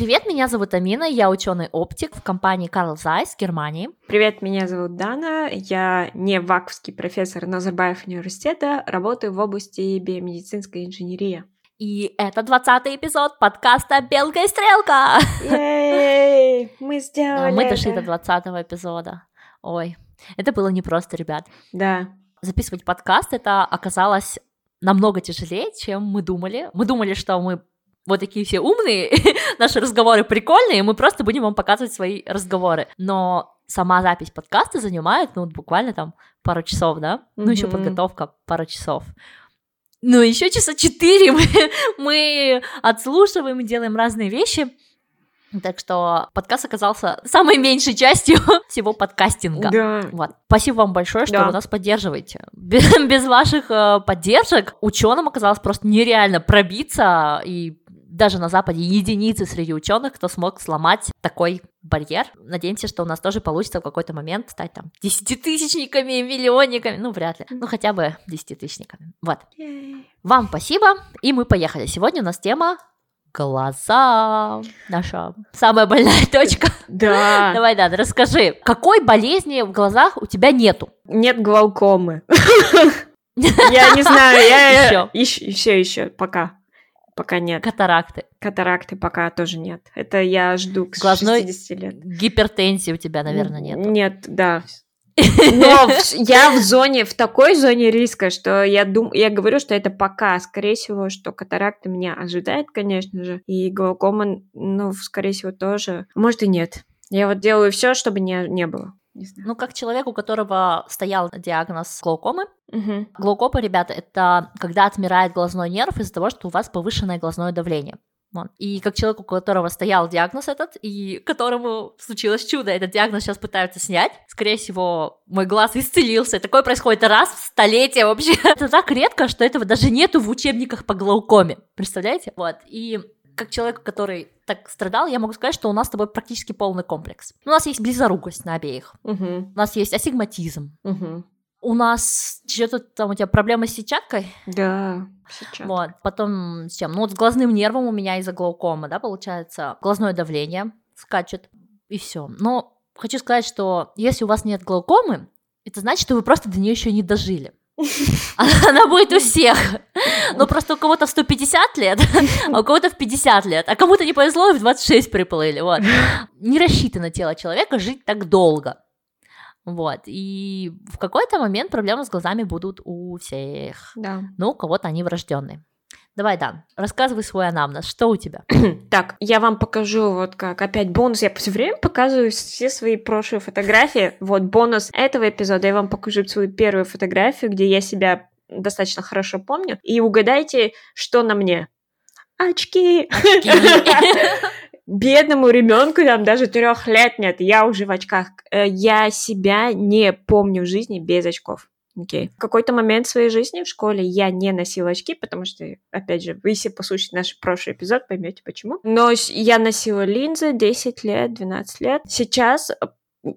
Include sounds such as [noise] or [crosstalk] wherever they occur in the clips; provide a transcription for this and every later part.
Привет, меня зовут Амина, я ученый-оптик в компании Carl Zeiss Германии. Привет, меня зовут Дана, я не ваковский профессор Назарбаев университета, работаю в области биомедицинской инженерии. И это 20 эпизод подкаста «Белка и стрелка». Ей, мы [laughs] сделали Мы дошли до 20 эпизода. Ой, это было непросто, ребят. Да, Записывать подкаст это оказалось намного тяжелее, чем мы думали. Мы думали, что мы вот такие все умные, [laughs] наши разговоры прикольные, и мы просто будем вам показывать свои разговоры. Но сама запись подкаста занимает, ну, буквально там пару часов, да? Ну, еще подготовка пару часов. Ну, еще часа четыре [laughs] мы, мы отслушиваем и делаем разные вещи. Так что подкаст оказался самой меньшей частью [laughs] всего подкастинга. да. Вот. Спасибо вам большое, что Да. вы нас поддерживаете. Без, без ваших э, поддержек ученым оказалось просто нереально пробиться, и даже на Западе единицы среди ученых, кто смог сломать такой барьер. Надеемся, что у нас тоже получится в какой-то момент стать там десятитысячниками, миллионниками, ну вряд ли, ну хотя бы десятитысячниками. Вот. Вам спасибо, и мы поехали. Сегодня у нас тема глаза. Наша самая больная [laughs] точка. Да, Давай, да, расскажи, какой болезни в глазах у тебя нету? нет глаукомы. [laughs] Я не знаю, я Ещё. еще еще пока. Пока нет. Катаракты, Катаракты пока тоже нет. Это я жду к Глазной 60 лет. гипертензии у тебя, наверное, нету. Нет, да. [laughs] Но я в зоне, в такой зоне риска, что я дум, я говорю, что это пока, скорее всего, что катаракта меня ожидает, конечно же, и глаукома, ну, скорее всего, тоже. Может и нет. Я вот делаю все, чтобы не, не было. Не знаю. Ну, как человек, у которого стоял диагноз глаукомы, Мгм. глаукома, ребята, это когда отмирает глазной нерв из-за того, что у вас повышенное глазное давление. Вот. И как человек, у которого стоял диагноз этот, и которому случилось чудо, этот диагноз сейчас пытаются снять, скорее всего, мой глаз исцелился. Такое происходит раз в столетие вообще. [laughs] Это так редко, что этого даже нету в учебниках по глаукоме. Представляете? Вот. И как человек, который так страдал, я могу сказать, что у нас с тобой практически полный комплекс. У нас есть близорукость на обеих. Мгм. У нас есть астигматизм. Мгм. У нас что-то там у тебя проблемы с сетчаткой? Да, сейчас. Вот. Потом с чем? Ну вот с глазным нервом у меня из-за глаукомы, да, получается, глазное давление скачет, и все. Но хочу сказать, что если у вас нет глаукомы, это значит, что вы просто до нее еще не дожили. [laughs] Она будет у всех. Но просто у кого-то в 150 лет, а у кого-то в 50 лет, а кому-то не повезло и в 26 приплыли. Вот. Не рассчитано тело человека жить так долго. Вот. И в какой-то момент проблемы с глазами будут у всех. Да. Ну, у кого-то они врожденные. Давай, Дан, рассказывай свой анамнез. Что у тебя? [clears throat] Так, я вам покажу вот как опять бонус. Я все время показываю все свои прошлые фотографии. Вот бонус этого эпизода. Я вам покажу свою первую фотографию, где я себя достаточно хорошо помню. И угадайте, что на мне. Очки. [laughs] Бедному ребенку там даже трех лет нет, я уже в очках. Э, Я себя не помню в жизни без очков. Окей. В какой-то момент своей жизни в школе я не носила очки, потому что, опять же, вы если послушаете наш прошлый эпизод, поймете почему. Но я носила линзы 10 лет, 12 лет. Сейчас, э,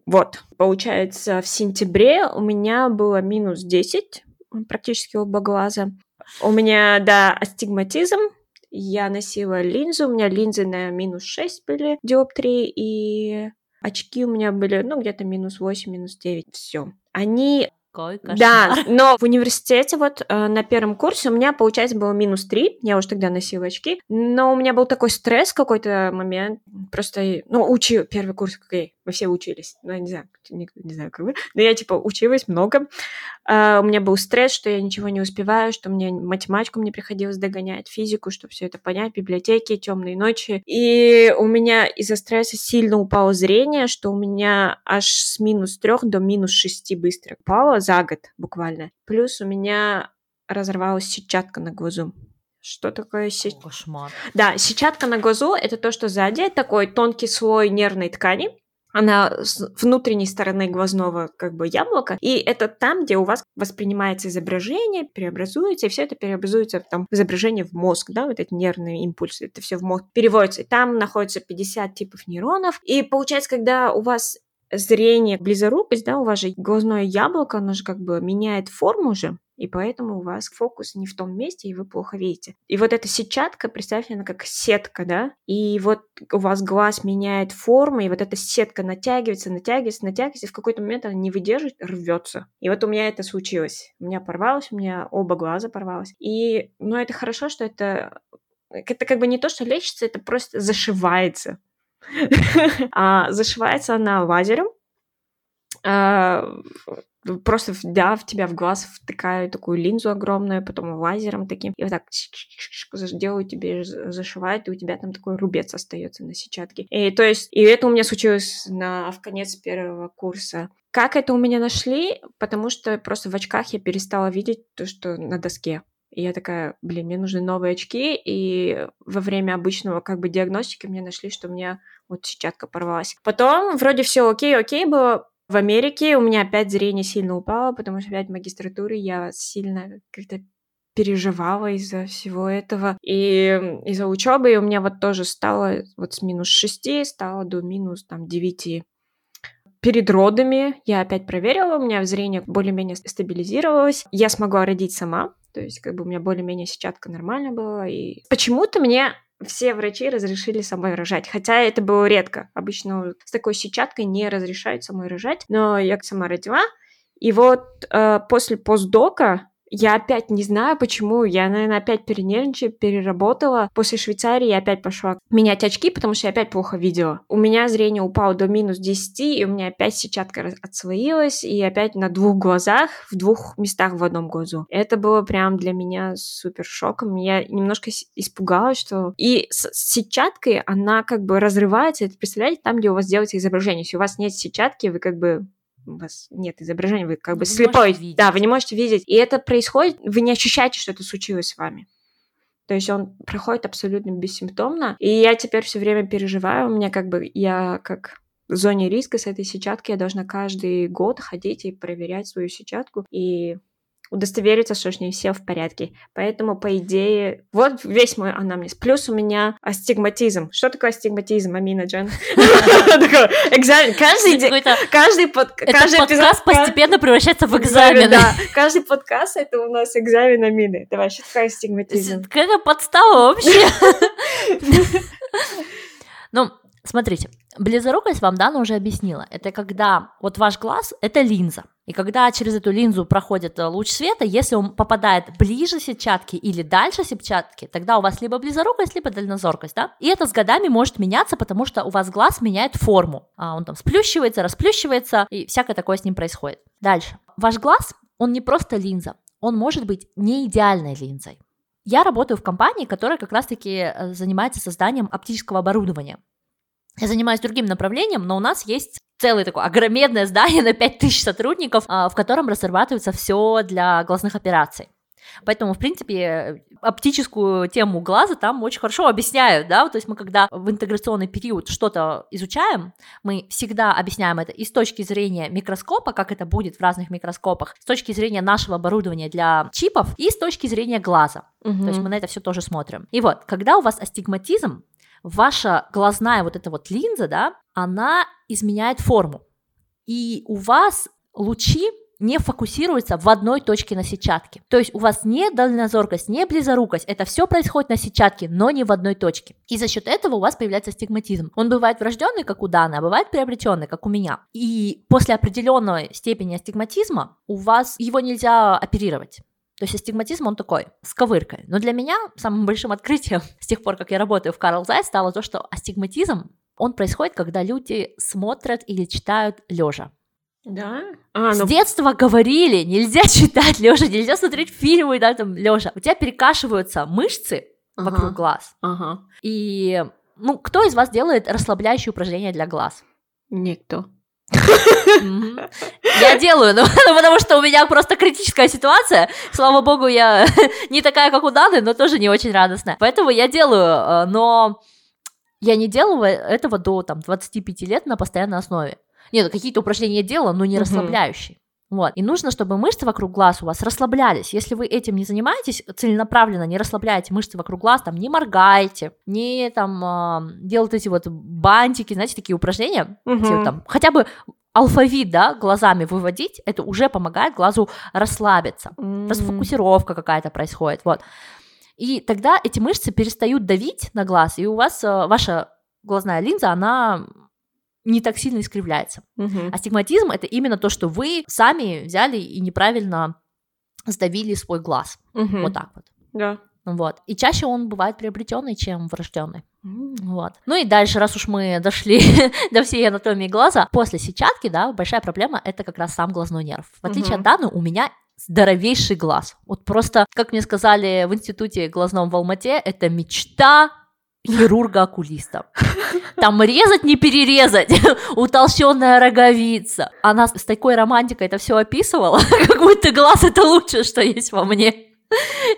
вот, получается, в сентябре у меня было минус 10, практически оба глаза. У меня, да, астигматизм, я носила линзу, у меня линзы на минус 6 были диоптрии, и очки у меня были, ну, где-то минус 8, минус 9, все. Они Какой кошмар. да, [laughs] но в университете вот э, на первом курсе у меня, получается, было минус 3, я уже тогда носила очки, но у меня был такой стресс в какой-то момент, просто, ну, учил первый курс, окей, мы все учились, ну, я не знаю, не, не знаю, как вы, но я, типа, училась много, А, у меня был стресс, что я ничего не успеваю, что мне математику мне приходилось догонять, физику, чтобы все это понять, библиотеки, темные ночи, и у меня из-за стресса сильно упало зрение, что у меня аж с минус 3 до минус 6 быстро упало за год буквально. Плюс у меня разорвалась сетчатка на глазу. Что такое сеть? Кошмар. Да, сетчатка на глазу это то, что сзади такой тонкий слой нервной ткани. Она с внутренней стороны глазного как бы яблока, и это там, где у вас воспринимается изображение, преобразуется, и все это преобразуется там, в изображение в мозг, да, вот эти нервные импульсы, это все в мозг переводится, и там находится 50 типов нейронов, и получается, когда у вас зрение, близорукость, да, у вас же глазное яблоко, оно же как бы меняет форму же, и поэтому у вас фокус не в том месте, и вы плохо видите. И вот эта сетчатка, представьте, она как сетка, да, и вот у вас глаз меняет форму, и вот эта сетка натягивается, натягивается, натягивается, и в какой-то момент она не выдерживает, рвется. И вот у меня это случилось. У меня порвалось, у меня оба глаза порвалось. И, ну, это хорошо, что это это как бы не то, что лечится, это просто зашивается. [laughs] а зашивается она лазером, а, просто, да, в тебя в глаз втыкают такую линзу огромную, потом лазером таким, и вот так делают тебе, зашивают, и у тебя там такой рубец остается на сетчатке. И то есть, и это у меня случилось на, в конец первого курса. Как это у меня нашли? Потому что просто в очках я перестала видеть то, что на доске. И я такая, блин, мне нужны новые очки, и во время обычного как бы диагностики мне нашли, что у меня вот сетчатка порвалась. Потом вроде все окей, окей было, в Америке у меня опять зрение сильно упало, потому что опять в магистратуре я сильно как-то переживала из-за всего этого. И из-за учебы у меня вот тоже стало вот с минус 6 стало до минус там 9 перед родами я опять проверила, у меня зрение более-менее стабилизировалось. Я смогла родить сама, то есть как бы у меня более-менее сетчатка нормально была. И почему-то мне все врачи разрешили самой рожать, хотя это было редко. Обычно с такой сетчаткой не разрешают самой рожать, но я сама родила. И вот э, после постдока я опять не знаю, почему. Я, наверное, опять перенервничала, переработала. После Швейцарии я опять пошла менять очки, потому что я опять плохо видела. У меня зрение упало до минус 10, и у меня опять сетчатка отслоилась, и опять на двух глазах, в двух местах в одном глазу. Это было прям для меня супер шоком. Я немножко испугалась, что... И с сетчаткой она как бы разрывается, это представляете, там, где у вас делается изображение. Если у вас нет сетчатки, вы как бы у вас нет изображения, вы как бы вы слепой. Да, вы не можете видеть. И это происходит, вы не ощущаете, что это случилось с вами. То есть он проходит абсолютно бессимптомно. И я теперь все время переживаю. У меня как бы, я как в зоне риска с этой сетчаткой, я должна каждый год ходить и проверять свою сетчатку. И удостовериться, что с ней все в порядке. Поэтому, по идее, вот весь мой анамнез. Плюс у меня астигматизм. Что такое астигматизм, Амина Джан? [laughs] Экзамен. Каждый день, каждый подкаст постепенно превращается в экзамен. Да, каждый подкаст это у нас экзамен Амины. Давай, что такое астигматизм? Какая подстава вообще? [laughs] Ну, Смотрите, близорукость вам Дана уже объяснила. Это когда вот ваш глаз — это линза. И когда через эту линзу проходит э, луч света, если он попадает ближе сетчатки или дальше сетчатки, тогда у вас либо близорукость, либо дальнозоркость, да? И это с годами может меняться, потому что у вас глаз меняет форму. А он там сплющивается, расплющивается, и всякое такое с ним происходит. Дальше. Ваш глаз, он не просто линза, он может быть не идеальной линзой. Я работаю в компании, которая как раз-таки э, занимается созданием оптического оборудования. Я занимаюсь другим направлением, но у нас есть целое такое огромное здание на 5000 сотрудников, а, в котором разрабатывается все для глазных операций. Поэтому, в принципе, оптическую тему глаза там очень хорошо объясняют, да, то есть мы когда в интеграционный период что-то изучаем, мы всегда объясняем это и с точки зрения микроскопа, как это будет в разных микроскопах, с точки зрения нашего оборудования для чипов и с точки зрения глаза. Угу. То есть мы на это все тоже смотрим. И вот, когда у вас астигматизм, ваша глазная вот эта вот линза, да, она изменяет форму. И у вас лучи не фокусируются в одной точке на сетчатке. То есть у вас не дальнозоркость, не близорукость, это все происходит на сетчатке, но не в одной точке. И за счет этого у вас появляется стигматизм. Он бывает врожденный, как у Даны, а бывает приобретенный, как у меня. И после определенной степени астигматизма у вас его нельзя оперировать. То есть астигматизм, он такой, с ковыркой. Но для меня самым большим открытием [laughs] с тех пор, как я работаю в Карл Зайц, стало то, что астигматизм, он происходит, когда люди смотрят или читают лежа. Да? А, ну... С детства говорили, нельзя [laughs] читать лежа, нельзя смотреть фильмы, да, там, лежа. У тебя перекашиваются мышцы ага. вокруг глаз. Ага. И, ну, кто из вас делает расслабляющие упражнения для глаз? Никто. Я делаю, [laughs] ну, потому что у меня просто критическая ситуация. Слава богу, я [laughs] не такая, как у Даны, но тоже не очень радостная. Поэтому я делаю, э, но я не делаю этого до там, 25 лет на постоянной основе. Нет, какие-то упражнения я делала, но не расслабляющие. Вот. И нужно, чтобы мышцы вокруг глаз у вас расслаблялись. Если вы этим не занимаетесь целенаправленно, не расслабляете мышцы вокруг глаз, там не моргаете, не там э, делаете эти вот бантики, знаете, такие упражнения, угу. вот, там, хотя бы алфавит, да, глазами выводить, это уже помогает глазу расслабиться, mm-hmm. расфокусировка какая-то происходит, вот. И тогда эти мышцы перестают давить на глаз, и у вас э, ваша глазная линза, она не так сильно искривляется. Mm-hmm. Астигматизм это именно то, что вы сами взяли и неправильно сдавили свой глаз. Mm-hmm. Вот так вот. Да. Вот. И чаще он бывает приобретенный, чем врожденный. Вот. Ну и дальше, раз уж мы дошли [laughs] до всей анатомии глаза, после сетчатки, да, большая проблема это как раз сам глазной нерв. В отличие от Даны, у меня здоровейший глаз. Вот просто, как мне сказали в институте глазном в Алмате, это мечта хирурга-окулиста. Там резать, не перерезать, [laughs] утолщенная роговица. Она с такой романтикой это все описывала, [laughs] как будто глаз это лучшее, что есть во мне.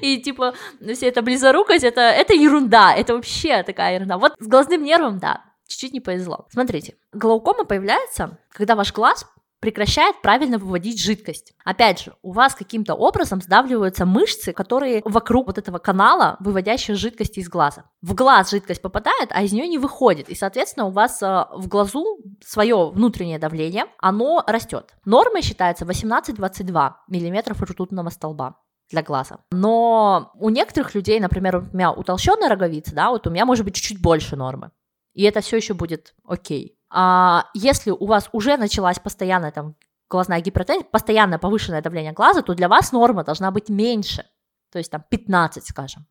И типа, вся эта близорукость, это, это ерунда, это вообще такая ерунда. Вот с глазным нервом, да, чуть-чуть не повезло. Смотрите, глаукома появляется, когда ваш глаз прекращает правильно выводить жидкость. Опять же, у вас каким-то образом сдавливаются мышцы, которые вокруг вот этого канала, выводящие жидкости из глаза. В глаз жидкость попадает, а из нее не выходит. И, соответственно, у вас э, в глазу свое внутреннее давление, оно растет. Нормой считается 18-22 мм ртутного столба для глаза. Но у некоторых людей, например, у меня утолщенная роговица, да, вот у меня может быть чуть-чуть больше нормы. И это все еще будет окей. А если у вас уже началась постоянная там глазная гипертензия, постоянное повышенное давление глаза, то для вас норма должна быть меньше, то есть там 15, скажем.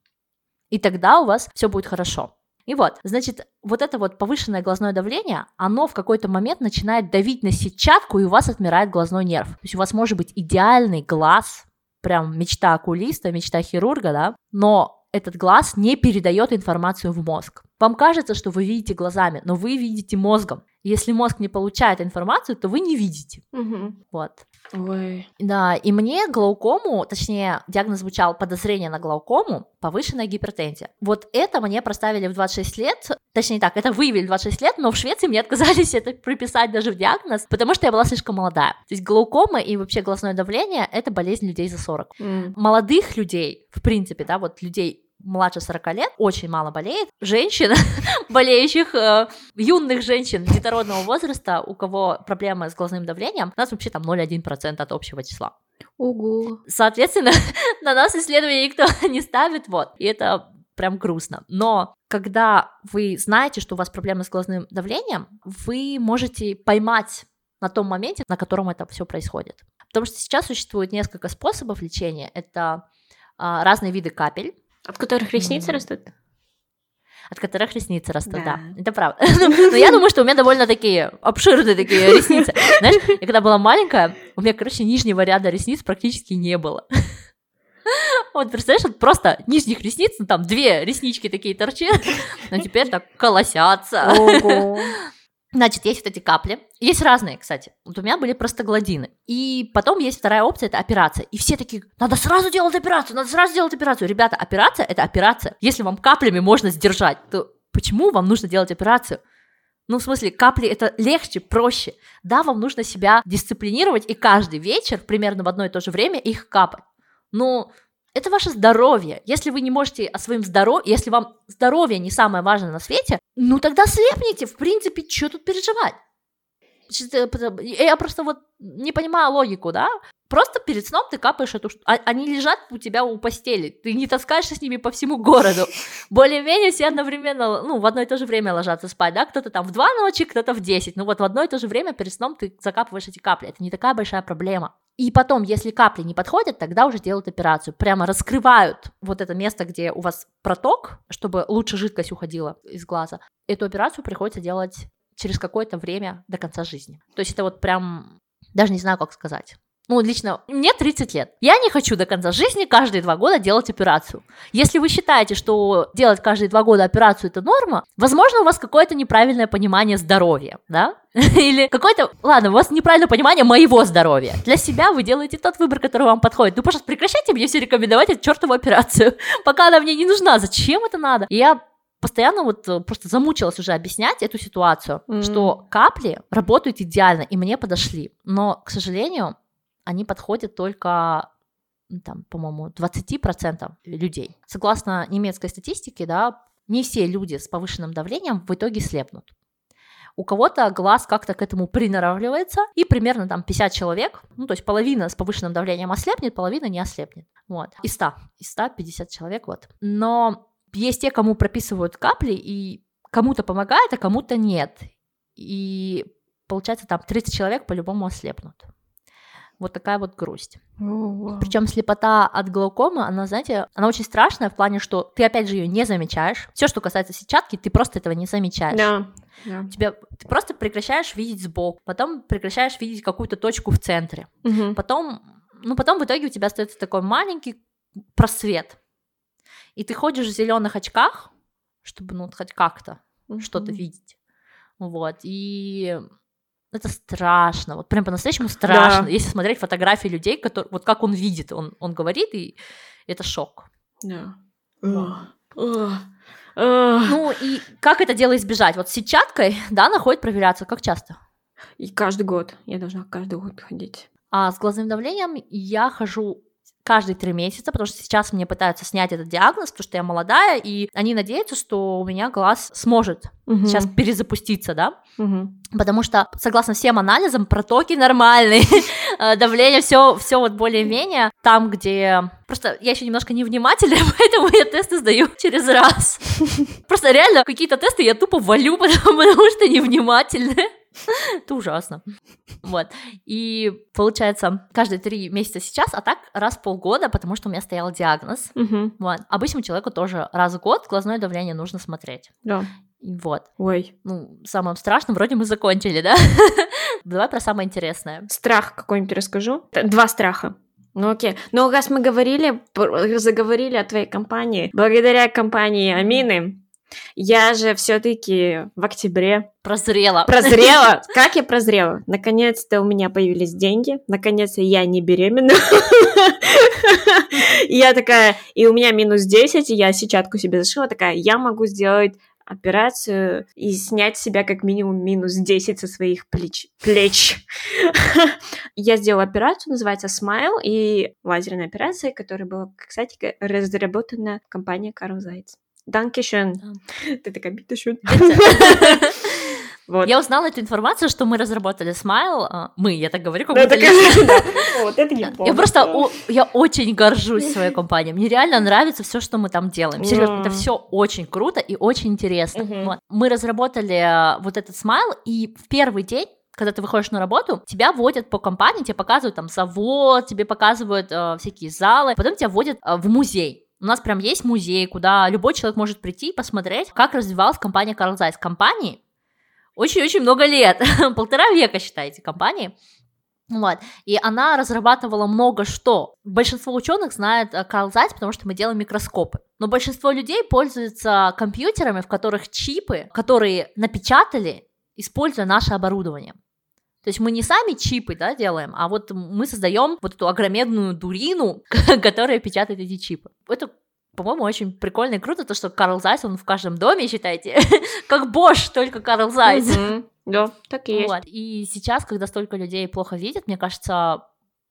И тогда у вас все будет хорошо. И вот, значит, вот это вот повышенное глазное давление, оно в какой-то момент начинает давить на сетчатку, и у вас отмирает глазной нерв. То есть у вас может быть идеальный глаз, прям мечта окулиста, мечта хирурга, да, но этот глаз не передает информацию в мозг. Вам кажется, что вы видите глазами, но вы видите мозгом. Если мозг не получает информацию, то вы не видите. Угу. Вот. Ой. Да, и мне глаукому, точнее, диагноз звучал подозрение на глаукому, повышенная гипертензия. Вот это мне проставили в 26 лет, точнее так, это выявили в 26 лет, но в Швеции мне отказались это приписать даже в диагноз, потому что я была слишком молодая. То есть глаукома и вообще глазное давление — это болезнь людей за 40. Mm. Молодых людей, в принципе, да, вот людей младше 40 лет очень мало болеет. Женщин, [laughs] болеющих, э, юных женщин детородного возраста, у кого проблемы с глазным давлением, у нас вообще там 0,1% от общего числа. Ого. Соответственно, [laughs] на нас исследования никто [laughs] не ставит, вот, и это прям грустно. Но когда вы знаете, что у вас проблемы с глазным давлением, вы можете поймать на том моменте, на котором это все происходит. Потому что сейчас существует несколько способов лечения. Это а, разные виды капель, от которых ресницы mm. растут? От которых ресницы растут, да. да. Это правда. [laughs] Но я думаю, что у меня довольно такие обширные такие [laughs] ресницы. Знаешь, я когда была маленькая, у меня, короче, нижнего ряда ресниц практически не было. [laughs] Вот, представляешь, вот просто нижних ресниц, ну, там две реснички такие торчат, но теперь так колосятся. Ого. Значит, есть вот эти капли. Есть разные, кстати. Вот у меня были простогладины. И потом есть вторая опция, это операция. И все такие, надо сразу делать операцию, надо сразу делать операцию. Ребята, операция — это операция. Если вам каплями можно сдержать, то почему вам нужно делать операцию? Ну, в смысле, капли это легче, проще. Да, вам нужно себя дисциплинировать и каждый вечер примерно в одно и то же время их капать. Но это ваше здоровье. Если вы не можете о своем здоровье, если вам здоровье не самое важное на свете, ну тогда слепните, в принципе, что тут переживать? Я просто вот не понимаю логику, да? Просто перед сном ты капаешь эту штуку. А, они лежат у тебя у постели. Ты не таскаешься с ними по всему городу. [laughs] Более-менее все одновременно, ну, в одно и то же время ложатся спать, да? Кто-то там в два ночи, кто-то в десять. Ну вот в одно и то же время перед сном ты закапываешь эти капли. Это не такая большая проблема. И потом, если капли не подходят, тогда уже делают операцию. Прямо раскрывают вот это место, где у вас проток, чтобы лучше жидкость уходила из глаза. Эту операцию приходится делать через какое-то время до конца жизни. То есть это вот прям, даже не знаю, как сказать. Ну, лично, мне 30 лет. Я не хочу до конца жизни каждые два года делать операцию. Если вы считаете, что делать каждые два года операцию это норма, возможно, у вас какое-то неправильное понимание здоровья, да? [laughs] Или какое-то, ладно, у вас неправильное понимание моего здоровья. Для себя вы делаете тот выбор, который вам подходит. Ну, пожалуйста, прекращайте мне все рекомендовать эту чертову операцию, [laughs] пока она мне не нужна. Зачем это надо? Я постоянно вот э, просто замучилась уже объяснять эту ситуацию, mm-hmm. что капли работают идеально и мне подошли, но, к сожалению, они подходят только там, по-моему, 20% людей. Согласно немецкой статистике, да, не все люди с повышенным давлением в итоге слепнут. У кого-то глаз как-то к этому приноравливается, и примерно там 50 человек, ну, то есть половина с повышенным давлением ослепнет, половина не ослепнет. Вот. Из 100. Из 100 50 человек, вот. Но есть те, кому прописывают капли, и кому-то помогает, а кому-то нет. И получается, там 30 человек по-любому ослепнут. Вот такая вот грусть. Oh, Причем слепота от глаукомы, она, знаете, она очень страшная в плане, что ты опять же ее не замечаешь. Все, что касается сетчатки, ты просто этого не замечаешь. Да. Да. Тебя, ты просто прекращаешь видеть сбоку, потом прекращаешь видеть какую-то точку в центре. Мгм. Потом, ну, потом в итоге у тебя остается такой маленький просвет. И ты ходишь в зеленых очках, чтобы, ну, хоть как-то что-то Мгм. видеть. Вот. И это страшно. Вот прям по-настоящему страшно. Да. Если смотреть фотографии людей, которые, вот как он видит, он, он говорит, и это шок. Да. Да. Ну и как это дело избежать? Вот с сетчаткой, да, она ходит проверяться. Как часто? И каждый год. Я должна каждый год ходить. А с глазным давлением я хожу каждые три месяца, потому что сейчас мне пытаются снять этот диагноз, потому что я молодая, и они надеются, что у меня глаз сможет Мгм. сейчас перезапуститься, да, Мгм. потому что, согласно всем анализам, протоки нормальные, [laughs] давление все, все вот более-менее там, где... Просто я еще немножко невнимательная, [laughs] поэтому я тесты сдаю через раз. [laughs] Просто реально какие-то тесты я тупо валю, потому, потому что невнимательная. [laughs] Это ужасно. Вот. И получается, каждые три месяца сейчас, а так раз в полгода, потому что у меня стоял диагноз. Вот. Обычному человеку тоже раз в год глазное давление нужно смотреть. Да. Вот. Ой. Ну, самым страшным вроде мы закончили, да? [laughs] Давай про самое интересное. Страх какой-нибудь расскажу. Два страха. Ну окей. Но раз мы говорили, заговорили о твоей компании, благодаря компании Амины, я же все-таки в октябре Прозрела. прозрела. [laughs] Как я прозрела? Наконец-то у меня появились деньги. Наконец-то я не беременна. [laughs] И я такая, и у меня минус 10, и я сетчатку себе зашила, такая, я могу сделать операцию и снять себя как минимум минус 10 со своих плеч. плеч. [laughs] Я сделала операцию, называется Smile, и лазерная операция, которая была, кстати, разработана компанией Карл Зайц. Данкишен. [laughs] Ты такая, битушен. [laughs] Вот. Я узнала эту информацию, что мы разработали Smile. а, Мы, я так говорю, как будто. [laughs] Вот это не Я просто, я очень горжусь своей компанией. Мне реально нравится все, что мы там делаем. Серьезно, это все очень круто и очень интересно. Мы разработали а, вот этот Smile, и в первый день когда ты выходишь на работу, тебя водят по компании, тебе показывают там завод, тебе показывают э, всякие залы, потом тебя водят э, в музей. У нас прям есть музей, куда любой человек может прийти и посмотреть, как развивалась компания Carl Zeiss. Компании очень-очень много лет, [laughs] полтора века, считайте, компании. Вот. И она разрабатывала много что. Большинство ученых знает э, Carl Zeiss, потому что мы делаем микроскопы. Но большинство людей пользуются компьютерами, в которых чипы, которые напечатали, используя наше оборудование. То есть мы не сами чипы да, делаем, а вот мы создаем вот эту огромедную дурину, [laughs] которая печатает эти чипы. Это по-моему, очень прикольно и круто, то, что Карл Зайс, он в каждом доме, считайте, [laughs] как Бош, только Карл Зайс. Мгм. Да, так и есть. Вот. И сейчас, когда столько людей плохо видят, мне кажется,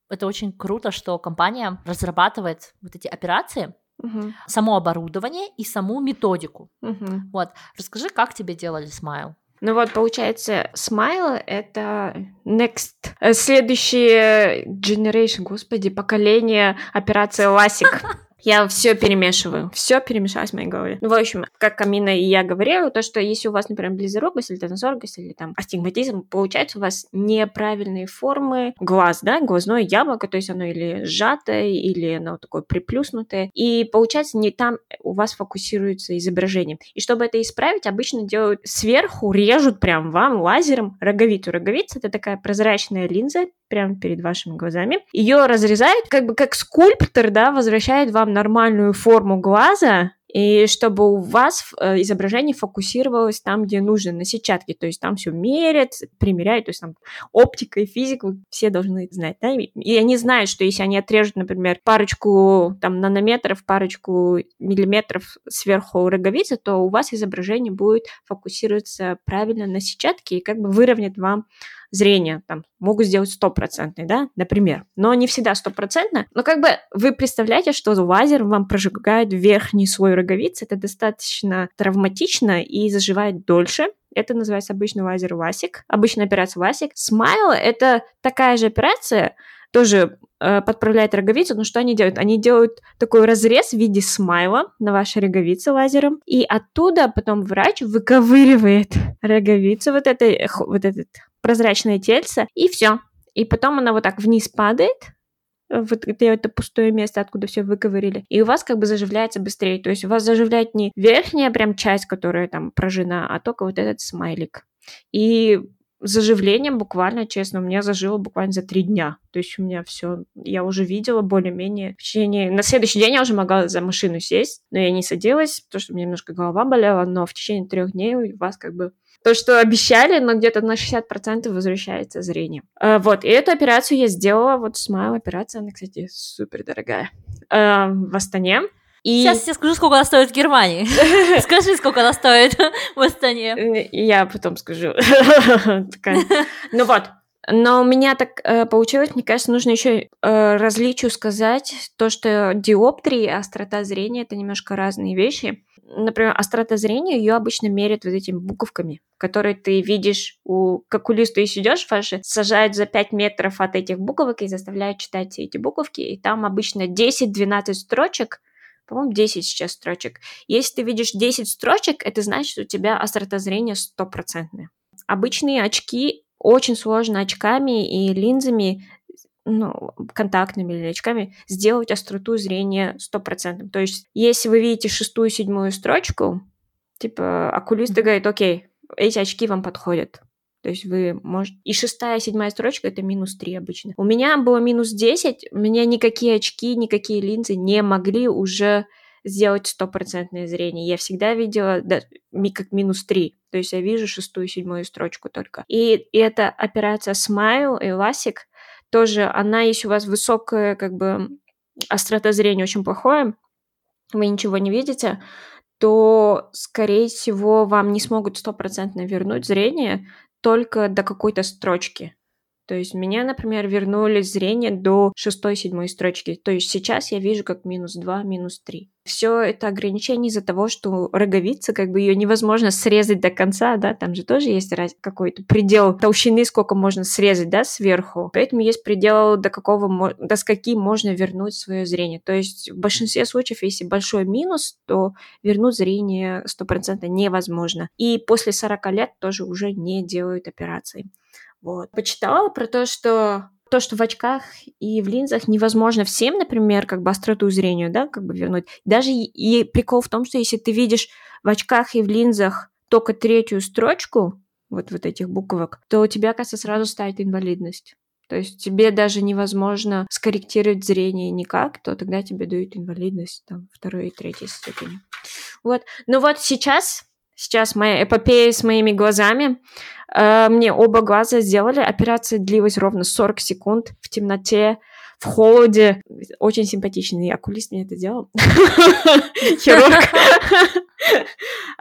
это очень круто, что компания разрабатывает вот эти операции, Мгм. само оборудование и саму методику. Мгм. Вот. Расскажи, как тебе делали смайл? Ну вот, получается, Smile — это next, э, следующее generation, господи, поколение операции LASIK. [laughs] Я все перемешиваю, все перемешалось в моей голове. Ну, в общем, как Камина и я говорила, то, что если у вас, например, близорукость или тензоргость или там астигматизм, получается у вас неправильные формы глаз, да, глазное яблоко, то есть оно или сжатое, или оно такое приплюснутое, и получается не там у вас фокусируется изображение. И чтобы это исправить, обычно делают сверху, режут прям вам лазером роговицу. Роговица — это такая прозрачная линза, прямо перед вашими глазами. Ее разрезают, как бы как скульптор, да, возвращает вам нормальную форму глаза, и чтобы у вас э, изображение фокусировалось там, где нужно, на сетчатке, то есть там все мерят, примеряют, то есть там оптика и физику все должны знать, да, и они знают, что если они отрежут, например, парочку там нанометров, парочку миллиметров сверху роговицы, то у вас изображение будет фокусироваться правильно на сетчатке и как бы выровнять вам зрение, там, могут сделать стопроцентный, да, например, но не всегда стопроцентно, но как бы вы представляете, что лазер вам прожигает верхний слой роговицы, это достаточно травматично и заживает дольше, Это называется обычный лазер ВАСИК, обычная операция ВАСИК. Смайл — это такая же операция, тоже э, подправляет роговицу, но что они делают? Они делают такой разрез в виде смайла на вашей роговице лазером, и оттуда потом врач выковыривает [laughs] роговицу, вот, это, вот этот прозрачное тельце, и все. И потом она вот так вниз падает, вот это, это пустое место, откуда все выковырили, и у вас как бы заживляется быстрее. То есть у вас заживляет не верхняя прям часть, которая там прожжена, а только вот этот смайлик. И заживление буквально, честно, у меня зажило буквально за три дня. То есть у меня все, я уже видела более-менее в течение... На следующий день я уже могла за машину сесть, но я не садилась, потому что у меня немножко голова болела, но в течение трех дней у вас как бы то, что обещали, но где-то на 60% возвращается зрение. Uh, вот, и эту операцию я сделала, вот с моей операцией, она, кстати, супер дорогая, uh, в Астане. И... Сейчас я скажу, сколько она стоит в Германии. [laughs] Скажи, сколько она стоит в Астане. Я потом скажу. Ну вот, но у меня так э, получилось, мне кажется, нужно еще э, различию сказать то, что диоптрии и острота зрения это немножко разные вещи. Например, острота зрения ее обычно меряют вот этими буковками, которые ты видишь у как у листа, если идешь ваши, сажают за 5 метров от этих буковок и заставляют читать эти буковки, и там обычно 10-12 строчек, по-моему, 10 сейчас строчек. Если ты видишь 10 строчек, это значит, что у тебя острота зрения стопроцентная. Обычные очки очень сложно очками и линзами ну, контактными или очками сделать остроту зрения стопроцентным. То есть, если вы видите шестую, седьмую строчку, типа, окулист говорит, окей, эти очки вам подходят. То есть вы можете... И шестая, седьмая строчка — это минус 3 обычно. У меня было минус 10, у меня никакие очки, никакие линзы не могли уже сделать стопроцентное зрение. Я всегда видела да, как минус 3. То есть я вижу шестую, седьмую строчку только. И, и эта операция Smile и LASIK тоже, она, если у вас высокая, как бы, острота зрения очень плохое, вы ничего не видите, то, скорее всего, вам не смогут стопроцентно вернуть зрение только до какой-то строчки. То есть меня, например, вернули зрение до шестой-седьмой строчки. То есть сейчас я вижу как минус 2, минус 3. Все это ограничение из-за того, что роговица, как бы ее невозможно срезать до конца, да, там же тоже есть какой-то предел толщины, сколько можно срезать, да, сверху. Поэтому есть предел, до какого, до скольки можно вернуть свое зрение. То есть в большинстве случаев, если большой минус, то вернуть зрение стопроцентно невозможно. И после 40 лет тоже уже не делают операции. Вот. Почитала про то, что то, что в очках и в линзах невозможно всем, например, как бы остроту зрения, да, как бы вернуть. Даже и, прикол в том, что если ты видишь в очках и в линзах только третью строчку, вот вот этих буквок, то у тебя, кажется, сразу ставит инвалидность. То есть тебе даже невозможно скорректировать зрение никак, то тогда тебе дают инвалидность там второй и третьей степени. Вот. Ну вот сейчас Сейчас моя эпопея с моими глазами. Э, мне оба глаза сделали. Операция длилась ровно 40 секунд в темноте, в холоде. Очень симпатичный окулист мне это делал. [laughs] Хирург. [laughs]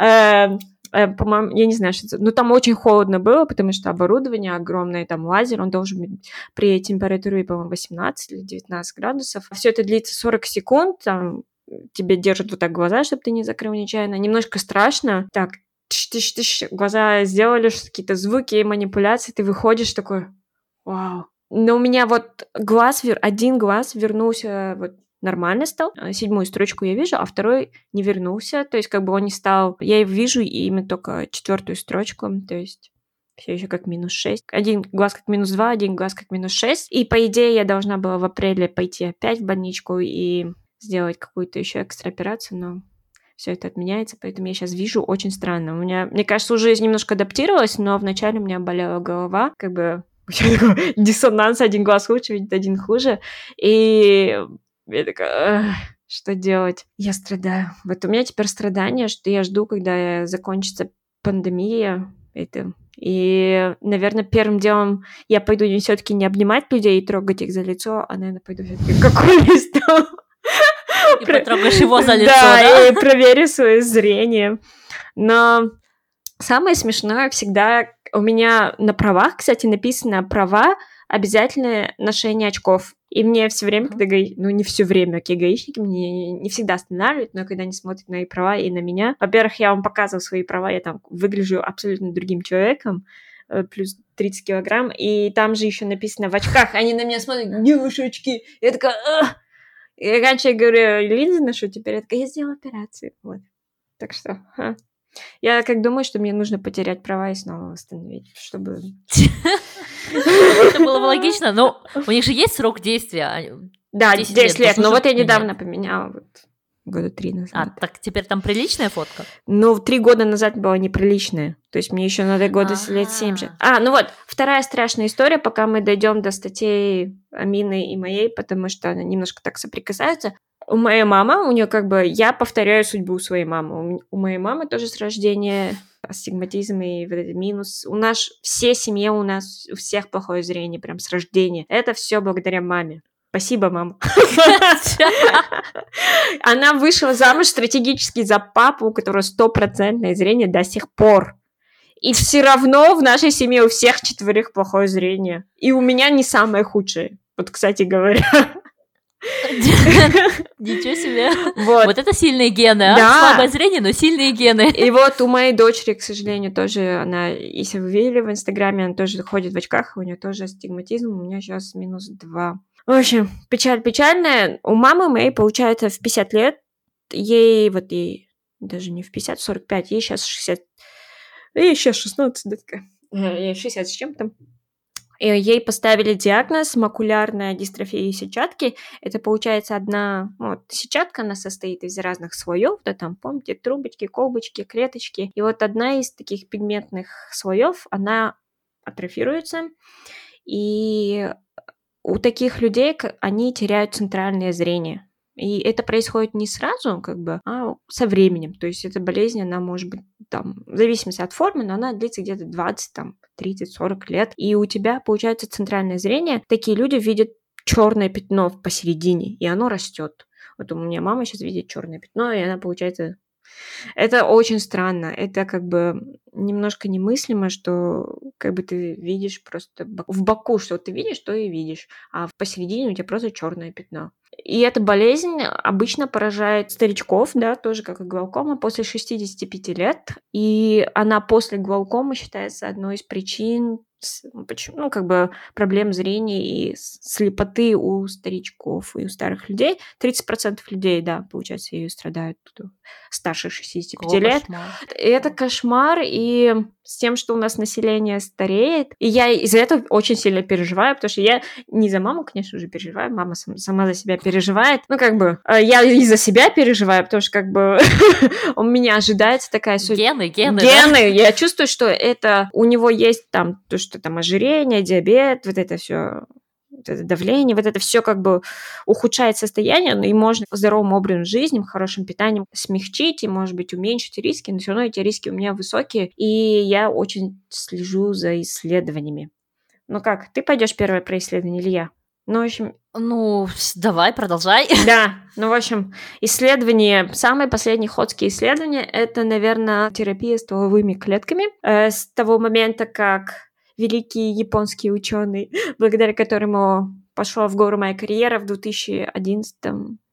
Э, э, по-моему, я не знаю, что это, но там очень холодно было, потому что оборудование огромное, там лазер, он должен быть при температуре, по-моему, 18 или 19 градусов. Все это длится 40 секунд, там тебе держат вот так глаза, чтобы ты не закрыл нечаянно. Немножко страшно. Так, -тыш, глаза сделали какие-то звуки, манипуляции, ты выходишь такой, вау. Но у меня вот глаз, один глаз вернулся вот нормально стал. А, седьмую строчку я вижу, а второй не вернулся. То есть как бы он не стал... Я вижу именно только четвертую строчку. То есть все еще как минус 6. Один глаз как минус 2, один глаз как минус 6. И по идее я должна была в апреле пойти опять в больничку и сделать какую-то еще экстра операцию, но все это отменяется, поэтому я сейчас вижу очень странно. У меня, мне кажется, уже немножко адаптировалась, но вначале у меня болела голова, как бы [laughs] диссонанс, один глаз лучше видит, один хуже, и я такая, что делать? Я страдаю. Вот у меня теперь страдание, что я жду, когда закончится пандемия, это и, наверное, первым делом я пойду все-таки не обнимать людей и трогать их за лицо, а, наверное, пойду все-таки к окулисту. И потрогаешь его за лицо, да? И проверю свое зрение. Но самое смешное всегда у меня на правах, кстати, написано права обязательное ношение очков. И мне все время, когда гаи... ну не все время, окей, гаишники мне не всегда останавливают, но когда они смотрят на мои права и на меня, во-первых, я вам показываю свои права, я там выгляжу абсолютно другим человеком, э, плюс 30 килограмм, и там же еще написано в очках, они на меня смотрят, девушечки, я такая, Ах! И раньше я говорю, линзы ношу, теперь я такая, я сделала операцию, вот. Так что, ха. Я как думаю, что мне нужно потерять права и снова восстановить, чтобы... Это было бы логично, но у них же есть срок действия. Да, 10, 10 лет, но вот я недавно поменяла, года три назад. А, так теперь там приличная фотка? Ну, три года назад была неприличная. То есть мне еще надо года А-а-а. лет семь же. А, ну вот, вторая страшная история, пока мы дойдем до статей Амины и моей, потому что они немножко так соприкасаются. У моей мамы, у нее как бы, я повторяю судьбу своей мамы. У моей мамы тоже с рождения астигматизм и вот этот минус. У нас все семье, у нас у всех плохое зрение, прям с рождения. Это все благодаря маме. Спасибо, мам. [laughs] Она вышла замуж стратегически за папу, у которого стопроцентное зрение до сих пор. И все равно в нашей семье у всех четверых плохое зрение. И у меня не самое худшее. Вот, кстати говоря. [laughs] Ничего себе. Вот. вот это сильные гены, а? Да. Слабое зрение, но сильные гены. И вот у моей дочери, к сожалению, тоже она, если вы видели в Инстаграме, она тоже ходит в очках, у нее тоже астигматизм, у меня сейчас минус два. В общем, печаль печальная. У мамы моей, получается, в 50 лет, ей вот ей даже не в 50, в 45, ей сейчас 60, ей сейчас 16, да, такая, ей 60 с чем-то. Ей поставили диагноз макулярная дистрофия сетчатки. Это получается одна ну, вот, сетчатка, она состоит из разных слоев, да, там, помните, трубочки, колбочки, клеточки. И вот одна из таких пигментных слоев, она атрофируется, и у таких людей они теряют центральное зрение. И это происходит не сразу, как бы, а со временем. То есть эта болезнь, она может быть там, в зависимости от формы, но она длится где-то 20, там, 30-40 лет. И у тебя получается центральное зрение. Такие люди видят черное пятно посередине, и оно растет. Вот у меня мама сейчас видит черное пятно, и она, получается, это очень странно. Это как бы немножко немыслимо, что как бы ты видишь просто в боку, что ты видишь, то и видишь, а посередине у тебя просто черное пятно. И эта болезнь обычно поражает старичков, да, тоже как и глаукома, после 65 лет. И она после глаукомы считается одной из причин почему, ну, как бы проблем зрения и слепоты у старичков и у старых людей. 30% людей, да, получается, ее страдают старше 65 О, лет. Кошмар. Это кошмар, и с тем, что у нас население стареет. И я из-за этого очень сильно переживаю, потому что я не за маму, конечно же, переживаю, мама сам, сама за себя переживает. Ну, как бы, э, я и за себя переживаю, потому что, как бы, [laughs] у меня ожидается такая... Гены, гены, Гены. Да? Я чувствую, что это у него есть там то, что там ожирение, диабет, вот это все вот это давление, вот это все как бы ухудшает состояние, но и можно здоровым образом жизни, хорошим питанием смягчить и, может быть, уменьшить риски, но все равно эти риски у меня высокие, и я очень слежу за исследованиями. Ну как, ты пойдешь первое про исследование или я? Ну, в общем... Ну, давай, продолжай. [laughs] Да, ну, в общем, исследование, самые последние ходские исследования, это, наверное, терапия стволовыми клетками. Э, с того момента, как великий японский ученый, [gasps] благодаря которому пошла в гору моя карьера в 2011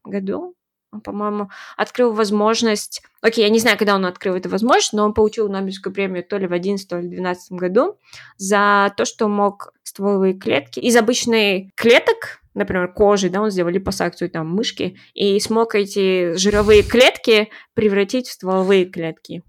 году. Он, по-моему, открыл возможность... Окей, я не знаю, когда он открыл эту возможность, но он получил Нобелевскую премию то ли в 11, то ли в 12 году за то, что мог стволовые клетки из обычной клеток, например, кожи, да, он сделал липосакцию там мышки, и смог эти жировые клетки превратить в стволовые клетки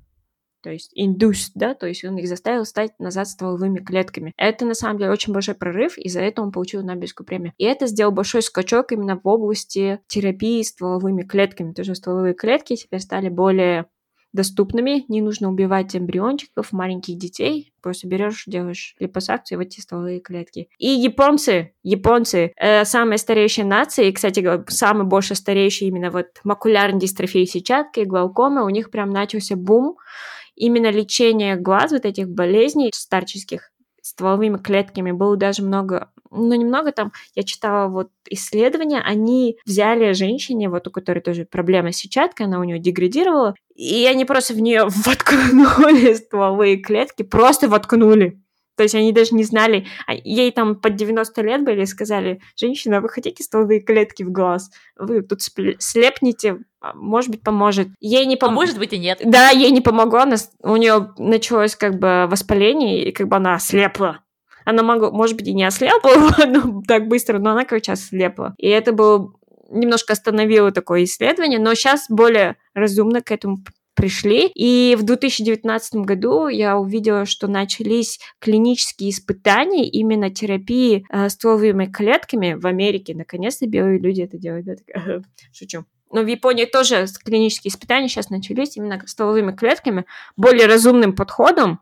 то есть induced, да, то есть он их заставил стать назад стволовыми клетками. Это, на самом деле, очень большой прорыв, и за это он получил Нобелевскую премию. И это сделал большой скачок именно в области терапии стволовыми клетками. Тоже стволовые клетки теперь стали более доступными, не нужно убивать эмбриончиков, маленьких детей, просто берешь, делаешь липосакцию в эти стволовые клетки. И японцы, японцы, э, самая старейшая нация, и, кстати, самый больше старейший именно вот макулярной дистрофии сетчатки, глаукома, у них прям начался бум, именно лечение глаз, вот этих болезней старческих, стволовыми клетками было даже много, ну немного там, я читала вот исследования, они взяли женщине, вот у которой тоже проблема с сетчаткой, она у нее деградировала, и они просто в нее [laughs] воткнули стволовые клетки, просто воткнули. То есть они даже не знали, а ей там под 90 лет были, сказали, женщина, вы хотите стволовые клетки в глаз? Вы тут слепнете, а, может быть, поможет. Ей не пом... А может быть и нет. Да, ей не помогло, она... у нее началось как бы воспаление, и как бы она ослепла. Она могла, может быть, и не ослепла [laughs] ну, так быстро, но она, короче, ослепла. И это было немножко остановило такое исследование, но сейчас более разумно к этому пришли. И в 2019 году я увидела, что начались клинические испытания именно терапии э, стволовыми клетками в Америке. Наконец-то белые люди это делают. Да, так, [laughs] шучу. Но в Японии тоже клинические испытания сейчас начались именно стволовыми клетками, более разумным подходом,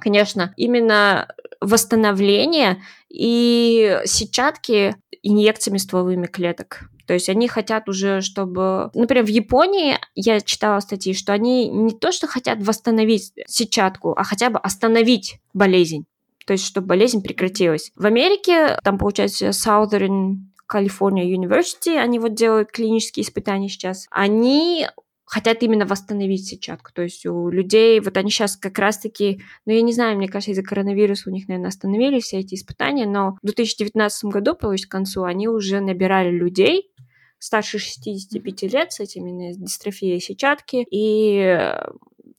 конечно, именно восстановление и сетчатки инъекциями стволовыми клеток. То есть они хотят уже, чтобы... Например, в Японии я читала статьи, что они не то, что хотят восстановить сетчатку, а хотя бы остановить болезнь. То есть, чтобы болезнь прекратилась. В Америке, там, получается, Southern California University, они вот делают клинические испытания сейчас. Они хотят именно восстановить сетчатку. То есть у людей, вот они сейчас как раз-таки, ну, я не знаю, мне кажется, из-за коронавируса у них, наверное, остановились все эти испытания, но в 2019 году, есть к концу, они уже набирали людей, старше 65 лет с этими дистрофией сетчатки, и э,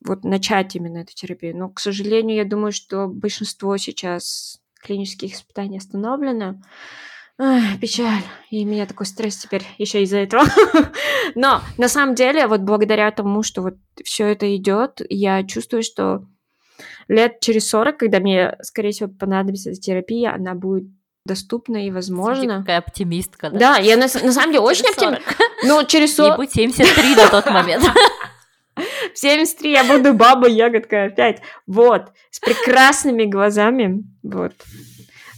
вот начать именно эту терапию. Но, к сожалению, я думаю, что большинство сейчас клинических испытаний остановлено. Ах, печаль. И у меня такой стресс теперь еще из-за этого. [laughs] Но на самом деле, вот благодаря тому, что вот все это идет, я чувствую, что лет через 40, когда мне, скорее всего, понадобится эта терапия, она будет доступна и возможно. какая оптимистка, да? Да, я на, на самом деле очень оптимистка. Ну, через 40... Не будь 73 на тот момент. [laughs] В 73 я буду баба ягодка опять. Вот, с прекрасными глазами. Вот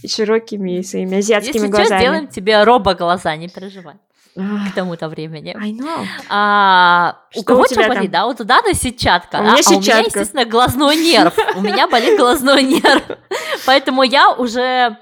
широкими своими азиатскими Если глазами. Если сделаем тебе робо-глаза, не переживай к тому-то времени. I know. А, у кого что болит, да? Вот у Даны сетчатка, у меня, а, сетчатка. а у меня, естественно, глазной нерв. У меня болит глазной нерв. [laughs] Поэтому я уже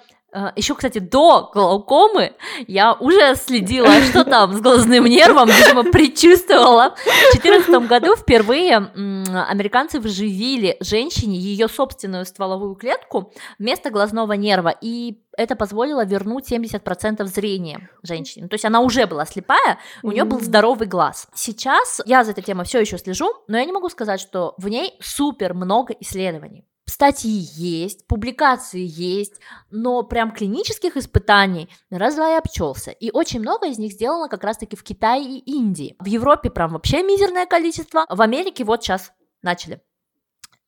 Еще, кстати, до глаукомы я уже следила, что там с глазным нервом, видимо, предчувствовала. В 2014 году впервые американцы вживили женщине ее собственную стволовую клетку вместо глазного нерва, и это позволило вернуть 70% зрения женщине. То есть она уже была слепая, у нее был здоровый глаз. Сейчас я за этой темой все еще слежу, но я не могу сказать, что в ней супер много исследований статьи есть, публикации есть, но прям клинических испытаний раз-два и обчелся. И очень много из них сделано как раз-таки в Китае и Индии. В Европе прям вообще мизерное количество, в Америке вот сейчас начали.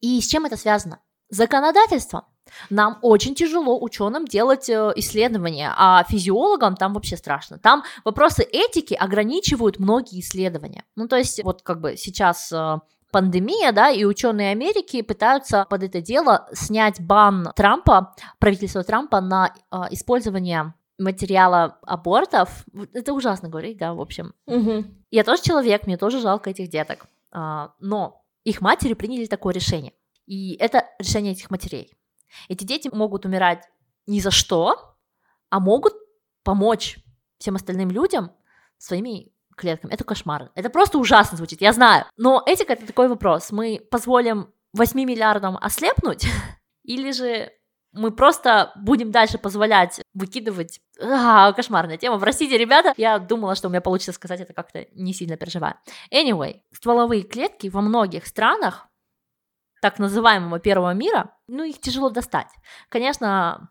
И с чем это связано? Законодательство. Нам очень тяжело ученым делать э, исследования, а физиологам там вообще страшно. Там вопросы этики ограничивают многие исследования. Ну, то есть, вот как бы сейчас э, пандемия, да, и ученые Америки пытаются под это дело снять бан Трампа, правительства Трампа на э, использование материала абортов. Это ужасно говорить, да, в общем. Угу. Я тоже человек, мне тоже жалко этих деток. А, но их матери приняли такое решение. И это решение этих матерей. Эти дети могут умирать ни за что, а могут помочь всем остальным людям своими клетками. Это кошмар. Это просто ужасно звучит, я знаю. Но этика — это такой вопрос. Мы позволим 8 миллиардам ослепнуть, [laughs] или же мы просто будем дальше позволять выкидывать... А, кошмарная тема. Простите, ребята, я думала, что у меня получится сказать это как-то не сильно переживаю. Anyway, стволовые клетки во многих странах так называемого первого мира, ну, их тяжело достать. Конечно,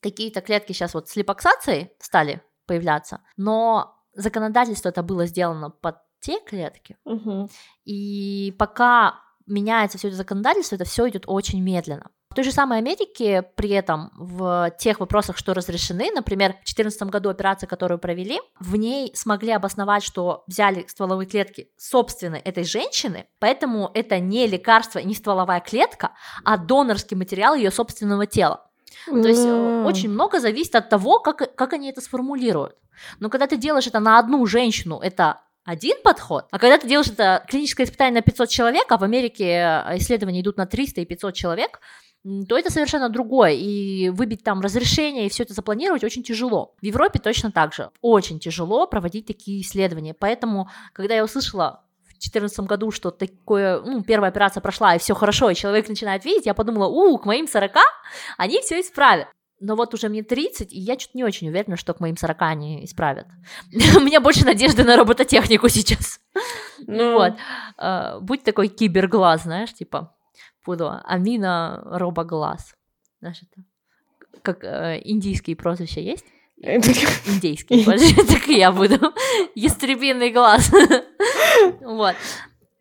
какие-то клетки сейчас вот с липоксацией стали появляться, но законодательство это было сделано под те клетки, угу. и пока меняется все это законодательство, это все идет очень медленно. В той же самой Америке при этом в тех вопросах, что разрешены, например, в 2014 году операция, которую провели, в ней смогли обосновать, что взяли стволовые клетки собственной этой женщины, поэтому это не лекарство, не стволовая клетка, а донорский материал ее собственного тела. То есть mm. очень много зависит от того, как, как они это сформулируют. Но когда ты делаешь это на одну женщину, это один подход, а когда ты делаешь это клиническое испытание на 500 человек, а в Америке э, исследования идут на 300 и 500 человек, то это совершенно другое, и выбить там разрешение и все это запланировать очень тяжело. В Европе точно так же. Очень тяжело проводить такие исследования, поэтому, когда я услышала 2014 году, что такое, ну, первая операция прошла, и все хорошо, и человек начинает видеть, я подумала, у, к моим 40 они все исправят. Но вот уже мне 30, и я что-то не очень уверена, что к моим 40 они исправят. [laughs] У меня больше надежды на робототехнику сейчас. Ну... Вот. А, будь такой киберглаз, знаешь, типа, буду Амина Робоглаз. Знаешь, это как э, индийские прозвища есть? [laughs] Индейский, [laughs] так и я буду. Ястребиный глаз. [laughs] Вот.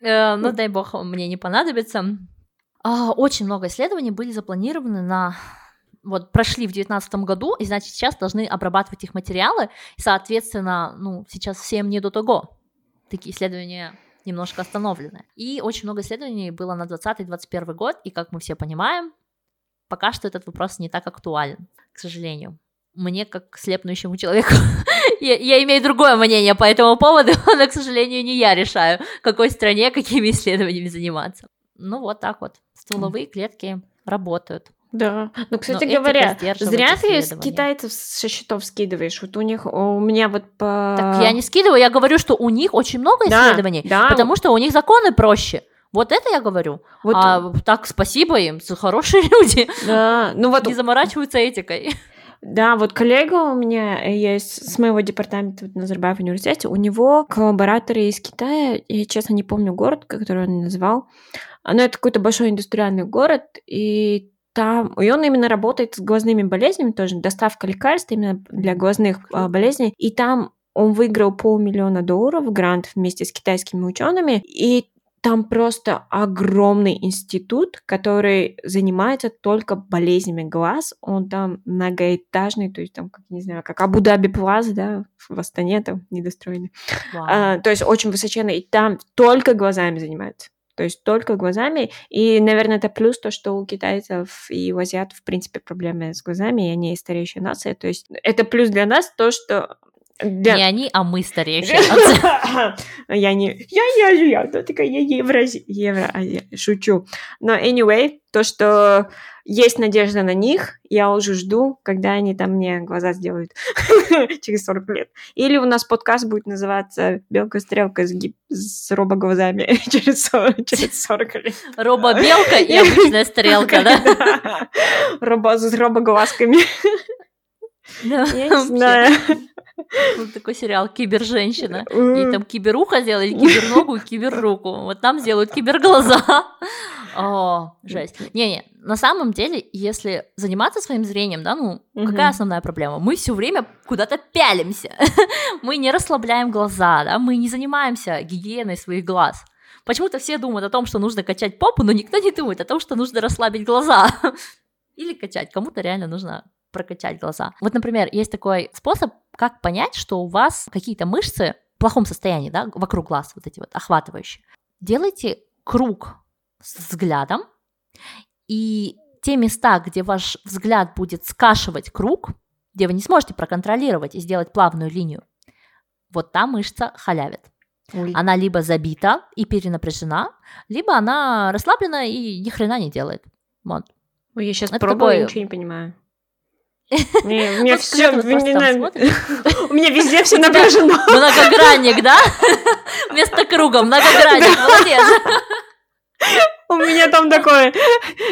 Э, ну, дай бог, мне не понадобится. А, очень много исследований были запланированы на вот прошли в 2019 году, и значит сейчас должны обрабатывать их материалы, и, соответственно, ну, сейчас всем не до того. Такие исследования немножко остановлены. И очень много исследований было на 2020-2021 год, и, как мы все понимаем, пока что этот вопрос не так актуален, к сожалению. Мне, как слепнущему человеку, [laughs] я, я имею другое мнение по этому поводу, [laughs] но, к сожалению, не я решаю, какой стране какими [laughs] исследованиями заниматься. Ну, вот так вот. Стволовые клетки работают. Да. Ну, кстати Но говоря, зря ты китайцев со счетов скидываешь. Вот у них, у меня вот по... Так я не скидываю, я говорю, что у них очень много исследований, да, да. потому что у них законы проще. Вот это я говорю. Вот... А так, спасибо им, хорошие люди. Да, ну вот... Не заморачиваются этикой. Да, вот коллега у меня есть с моего департамента в Назарбаев университете, у него коллабораторы из Китая, я честно не помню город, который он назвал, но это какой-то большой индустриальный город, и там, и он именно работает с глазными болезнями тоже, доставка лекарств именно для глазных а, болезней, и там он выиграл полмиллиона долларов грант вместе с китайскими учеными, и там просто огромный институт, который занимается только болезнями глаз. Он там многоэтажный, то есть там, как не знаю, как Абу-Даби Плаз, да, в Астане там недостроенный. Wow. А, то есть очень высоченный, и там только глазами занимаются то есть только глазами. И, наверное, это плюс то, что у китайцев и у азиатов, в принципе, проблемы с глазами, и они стареющая нация. То есть это плюс для нас то, что для... Не они, а мы стареющие. [laughs] Я не... Я, я, я, я, такая, я евро... Евро... Шучу. Но anyway, то, что есть надежда на них, я уже жду, когда они там мне глаза сделают [laughs] через 40 лет. Или у нас подкаст будет называться «Белка-стрелка с, гип... с робоглазами [laughs] через 40, через 40 лет». Робо-белка и обычная стрелка, да? Робо с робоглазками. [laughs] Я не знаю. [laughs] Вот такой сериал «Кибер-женщина». И там киберуха сделали, киберногу киберруку. Вот там сделают киберглаза. О, [laughs] жесть. Не-не, на самом деле, если заниматься своим зрением, да, ну, угу. какая основная проблема? Мы все время куда-то пялимся. мы не расслабляем глаза, да, мы не занимаемся гигиеной своих глаз. Почему-то все думают о том, что нужно качать попу, но никто не думает о том, что нужно расслабить глаза. Или качать. Кому-то реально нужно прокачать глаза. Вот, например, есть такой способ, как понять, что у вас какие-то мышцы в плохом состоянии, да, вокруг глаз, вот эти вот охватывающие. Делайте круг с взглядом, и те места, где ваш взгляд будет скашивать круг, где вы не сможете проконтролировать и сделать плавную линию, вот та мышца халявит. Ой. Она либо забита и перенапряжена, либо она расслаблена и ни хрена не делает. Вот. Ой, я сейчас Это пробую, такое... ничего не понимаю. Не, у меня все, [laughs] у меня везде все напряжено. Многогранник, да? [laughs] Вместо круга многогранник, молодец. У меня там такой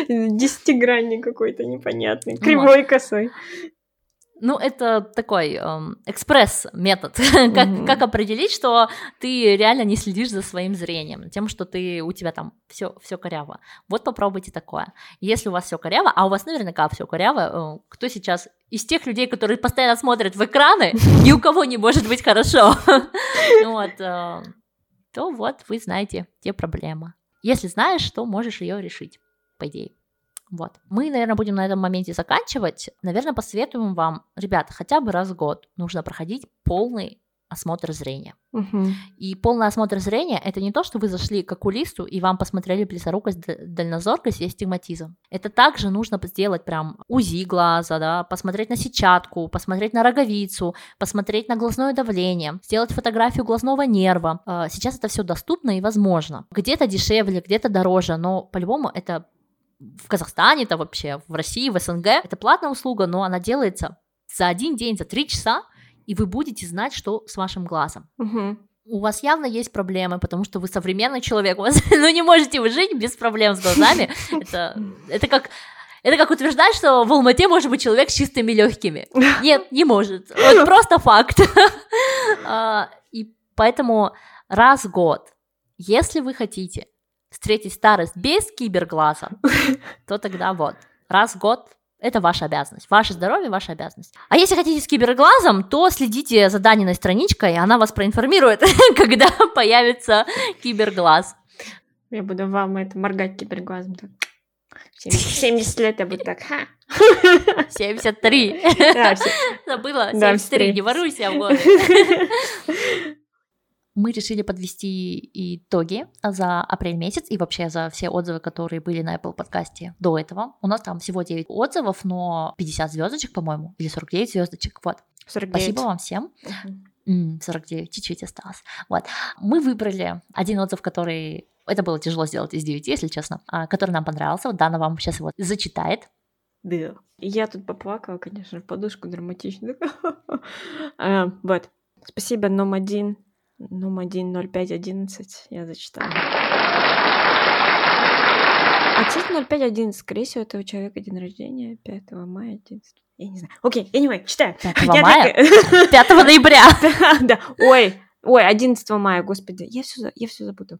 десятигранник какой-то непонятный, кривой косой. Ну, это такой эм, экспресс-метод, [laughs] как, mm-hmm. как определить, что ты реально не следишь за своим зрением, тем, что ты у тебя там все все коряво. Вот попробуйте такое. Если у вас все коряво, а у вас наверняка все коряво, э, кто сейчас из тех людей, которые постоянно смотрят в экраны, [laughs] ни у кого не может быть хорошо, [laughs] вот, э, то вот вы знаете те проблемы. Если знаешь, то можешь ее решить, по идее. Вот. Мы, наверное, будем на этом моменте заканчивать. Наверное, посоветуем вам, ребята, хотя бы раз в год нужно проходить полный осмотр зрения. Угу. И полный осмотр зрения это не то, что вы зашли к окулисту и вам посмотрели близорукость, дальнозоркость и астигматизм. Это также нужно сделать прям УЗИ глаза, да, посмотреть на сетчатку, посмотреть на роговицу, посмотреть на глазное давление, сделать фотографию глазного нерва. А, сейчас это все доступно и возможно. Где-то дешевле, где-то дороже, но по-любому это в Казахстане, это вообще в России, в СНГ. Это платная услуга, но она делается за один день, за три часа, и вы будете знать, что с вашим глазом. Угу. у вас явно есть проблемы, потому что вы современный человек, [laughs] у вас, ну, не можете вы жить без проблем с глазами. Это, это как это как утверждать, что в Алмате может быть человек с чистыми легкими. [laughs] Нет, не может. Вот просто факт. [laughs] А, и поэтому раз в год, если вы хотите встретить старость без киберглаза, [laughs] то тогда вот, раз в год это ваша обязанность. Ваше здоровье – ваша обязанность. А если хотите с киберглазом, то следите за Даниной страничкой, и она вас проинформирует, [laughs] когда появится киберглаз. Я буду вам это моргать киберглазом. Так. [laughs] 70 лет я буду так, ха. 73. Да, все. Забыла, Да, 73, не воруйся в годы. Мы решили подвести итоги за апрель месяц и вообще за все отзывы, которые были на Apple подкасте до этого. У нас там всего 9 отзывов, но 50 звездочек, по-моему, или 49 звездочек. Вот. 49. Спасибо вам всем. М, 49, чуть-чуть осталось. Вот. Мы выбрали один отзыв, который... Это было тяжело сделать из 9, если честно, а, который нам понравился. Вот Дана вам сейчас его зачитает. Да. Я тут поплакала, конечно, в подушку драматично. [laughs] А, Вот. Спасибо, ном один, пять одиннадцать. Я зачитала. А, кстати, 0511, скорее всего, это у человека день рождения 5 мая 11. Я не знаю. Окей, anyway, читаю. 5 Я мая? так- 5 [laughs] ноября. Да, [laughs] да. Ой, ой, 11 мая, господи, я все, я все забуду.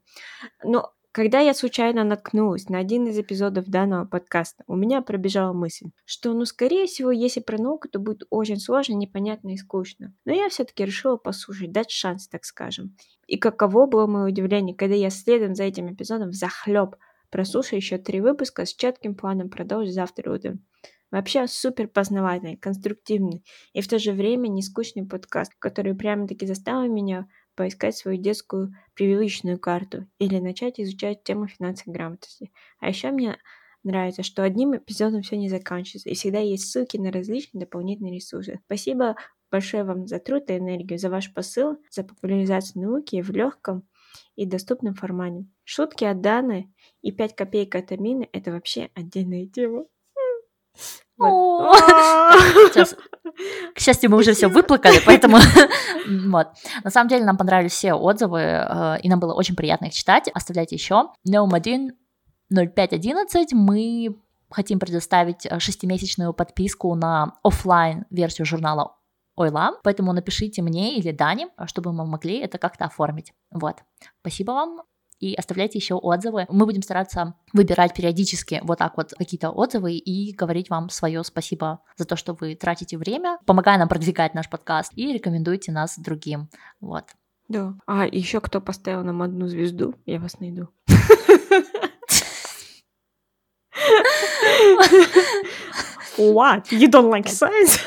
Но когда я случайно наткнулась на один из эпизодов данного подкаста, у меня пробежала мысль, что, ну, скорее всего, если про науку, то будет очень сложно, непонятно и скучно. Но я все-таки решила послушать, дать шанс, так скажем. И каково было мое удивление, когда я следом за этим эпизодом захлеб прослушаю еще три выпуска с четким планом продолжить завтра утром. Вообще супер познавательный, конструктивный и в то же время не скучный подкаст, который прямо-таки заставил меня поискать свою детскую прививочную карту или начать изучать тему финансовой грамотности. А еще мне нравится, что одним эпизодом все не заканчивается, и всегда есть ссылки на различные дополнительные ресурсы. Спасибо большое вам за труд и энергию, за ваш посыл, за популяризацию науки в легком и доступном формате. Шутки от Даны и 5 копеек от Амины – это вообще отдельная тема. К счастью, мы уже все выплакали, поэтому [laughs] вот. На самом деле нам понравились все отзывы, э, и нам было очень приятно их читать. Оставляйте еще. Неум 1 0511 мы хотим предоставить э, шестимесячную подписку на оффлайн версию журнала Ойла, поэтому напишите мне или Дане, чтобы мы могли это как-то оформить. Вот. Спасибо вам и оставляйте еще отзывы. Мы будем стараться выбирать периодически вот так вот какие-то отзывы и говорить вам свое спасибо за то, что вы тратите время, помогая нам продвигать наш подкаст и рекомендуйте нас другим. Вот. Да. А еще кто поставил нам одну звезду, я вас найду. [laughs] What? You don't like science?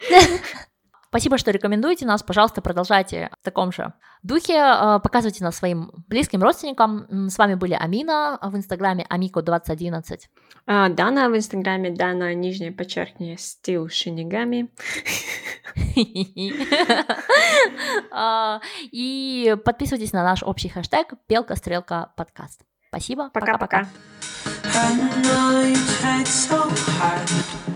[laughs] Спасибо, что рекомендуете нас. Пожалуйста, продолжайте в таком же духе. э, Показывайте нас своим близким родственникам. С вами были Амина в инстаграме Амико2011. А, Дана в инстаграме, Дана, нижнее подчеркивание, стил шинигами. [laughs] А, И подписывайтесь на наш общий хэштег Белка Стрелка подкаст. Спасибо. Пока-пока. You tried so hard